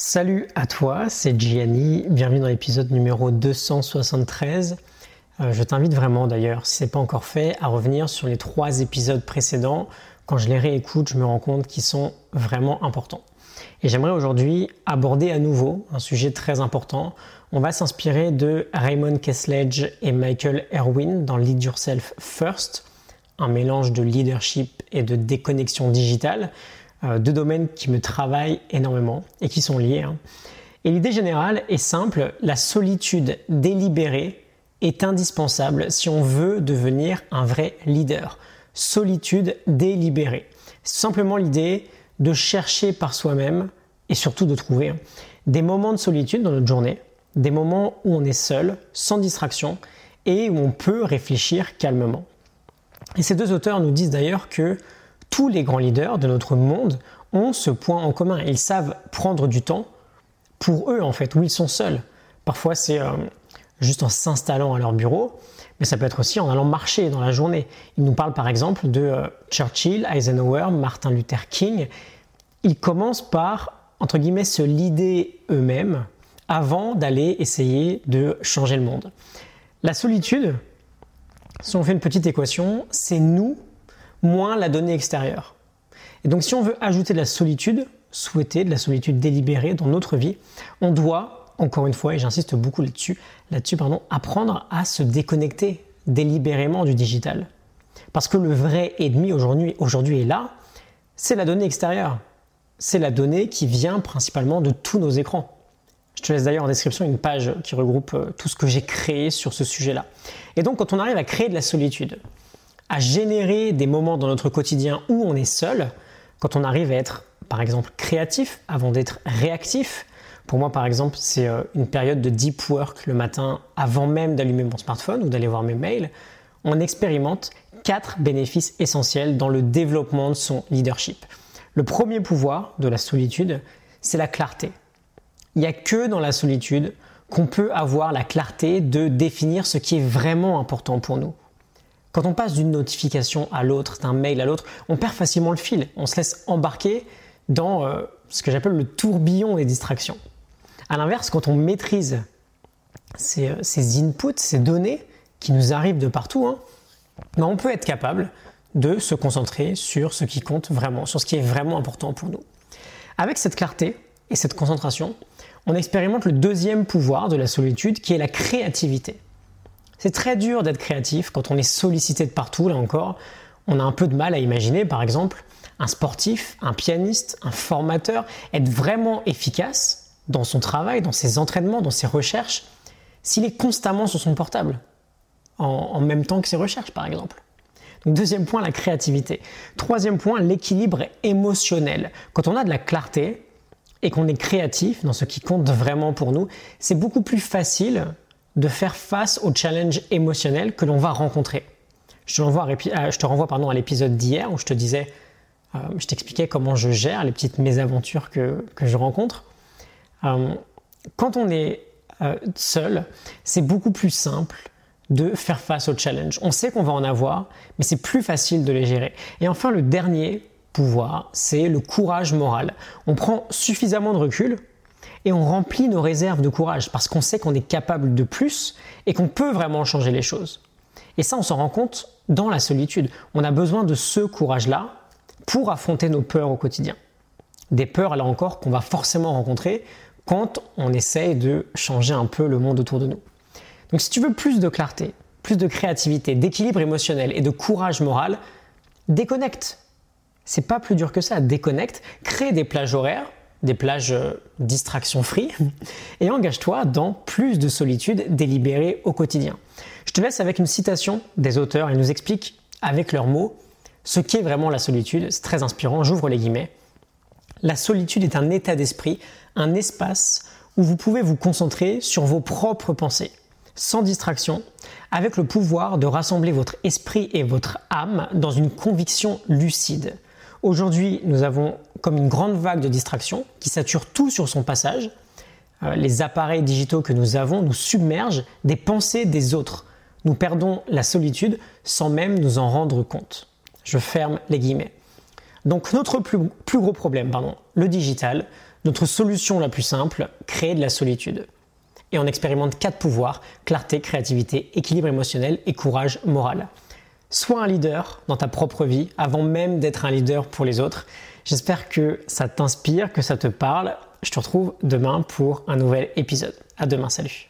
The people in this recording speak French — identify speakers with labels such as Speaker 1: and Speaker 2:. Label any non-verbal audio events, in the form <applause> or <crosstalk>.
Speaker 1: Salut à toi, c'est Gianni, bienvenue dans l'épisode numéro 273. Euh, je t'invite vraiment d'ailleurs, si ce n'est pas encore fait, à revenir sur les trois épisodes précédents. Quand je les réécoute, je me rends compte qu'ils sont vraiment importants. Et j'aimerais aujourd'hui aborder à nouveau un sujet très important. On va s'inspirer de Raymond Kessledge et Michael Erwin dans Lead Yourself First, un mélange de leadership et de déconnexion digitale. Euh, deux domaines qui me travaillent énormément et qui sont liés. Hein. Et l'idée générale est simple, la solitude délibérée est indispensable si on veut devenir un vrai leader. Solitude délibérée. Simplement l'idée de chercher par soi-même et surtout de trouver hein, des moments de solitude dans notre journée, des moments où on est seul, sans distraction et où on peut réfléchir calmement. Et ces deux auteurs nous disent d'ailleurs que tous les grands leaders de notre monde ont ce point en commun. Ils savent prendre du temps pour eux, en fait, où ils sont seuls. Parfois, c'est euh, juste en s'installant à leur bureau, mais ça peut être aussi en allant marcher dans la journée. Ils nous parlent par exemple de euh, Churchill, Eisenhower, Martin Luther King. Ils commencent par, entre guillemets, se lider eux-mêmes avant d'aller essayer de changer le monde. La solitude, si on fait une petite équation, c'est nous moins la donnée extérieure. Et donc si on veut ajouter de la solitude souhaitée, de la solitude délibérée dans notre vie, on doit, encore une fois, et j'insiste beaucoup là-dessus, là-dessus pardon, apprendre à se déconnecter délibérément du digital. Parce que le vrai ennemi aujourd'hui, est là, c'est la donnée extérieure. C'est la donnée qui vient principalement de tous nos écrans. Je te laisse d'ailleurs en description une page qui regroupe euh, tout ce que j'ai créé sur ce sujet-là. Et donc quand on arrive à créer de la solitude, à générer des moments dans notre quotidien où on est seul, quand on arrive à être par exemple créatif avant d'être réactif. Pour moi par exemple c'est euh, une période de deep work le matin avant même d'allumer mon smartphone ou d'aller voir mes mails. On expérimente quatre bénéfices essentiels dans le développement de son leadership. Le premier pouvoir de la solitude, c'est la clarté. Il n'y a que dans la solitude qu'on peut avoir la clarté de définir ce qui est vraiment important pour nous. Quand on passe d'une notification à l'autre, d'un mail à l'autre, on perd facilement le fil. On se laisse embarquer dans euh, ce que j'appelle le tourbillon des distractions. A l'inverse, quand on maîtrise ces, euh, inputs, ces données qui nous arrivent de partout, hein, ben, on peut être capable de se concentrer sur ce qui compte vraiment, sur ce qui est vraiment important pour nous. Avec cette clarté et cette concentration, on expérimente le deuxième pouvoir de la solitude qui est la créativité. C'est très dur d'être créatif quand on est sollicité de partout, là encore. On a un peu de mal à imaginer, par exemple, un sportif, un pianiste, un formateur être vraiment efficace dans son travail, dans ses entraînements, dans ses recherches, s'il est constamment sur son portable, en, même temps que ses recherches, par exemple. Deuxième point, la créativité. Troisième point, l'équilibre émotionnel. Quand on a de la clarté et qu'on est créatif dans ce qui compte vraiment pour nous, c'est beaucoup plus facile de faire face au challenge émotionnel que l'on va rencontrer. Je te renvoie, à, euh, pardon, à l'épisode d'hier où je te disais, euh, je t'expliquais comment je gère les petites mésaventures que, que je rencontre. Euh, quand on est seul, c'est beaucoup plus simple de faire face au challenge. On sait qu'on va en avoir, mais c'est plus facile de les gérer. Et enfin, le dernier pouvoir, c'est le courage moral. On prend suffisamment de recul et on remplit nos réserves de courage parce qu'on sait qu'on est capable de plus et qu'on peut vraiment changer les choses. Et ça, on s'en rend compte dans la solitude. On a besoin de ce courage-là pour affronter nos peurs au quotidien. Des peurs, là encore, qu'on va forcément rencontrer quand on essaye de changer un peu le monde autour de nous. Donc si tu veux plus de clarté, plus de créativité, d'équilibre émotionnel et de courage moral, déconnecte. C'est pas plus dur que ça, déconnecte, crée des plages horaires des plages euh, distraction free <laughs> et engage-toi dans plus de solitude délibérée au quotidien. Je te laisse avec une citation des auteurs. Ils nous expliquent avec leurs mots ce qu'est vraiment la solitude. C'est très inspirant. J'ouvre les guillemets. La solitude est un état d'esprit, un espace où vous pouvez vous concentrer sur vos propres pensées, sans distraction, avec le pouvoir de rassembler votre esprit et votre âme dans une conviction lucide. Aujourd'hui, nous avons comme une grande vague de distraction qui sature tout sur son passage. Euh, les appareils digitaux que nous avons nous submergent des pensées des autres. Nous perdons la solitude sans même nous en rendre compte. Je ferme les guillemets. Donc notre plus, gros problème, pardon, le digital, Notre solution la plus simple, créer de la solitude. Et on expérimente quatre pouvoirs, clarté, créativité, équilibre émotionnel et courage moral. Sois un leader dans ta propre vie avant même d'être un leader pour les autres. J'espère que ça t'inspire, que ça te parle. Je te retrouve demain pour un nouvel épisode. À demain, salut.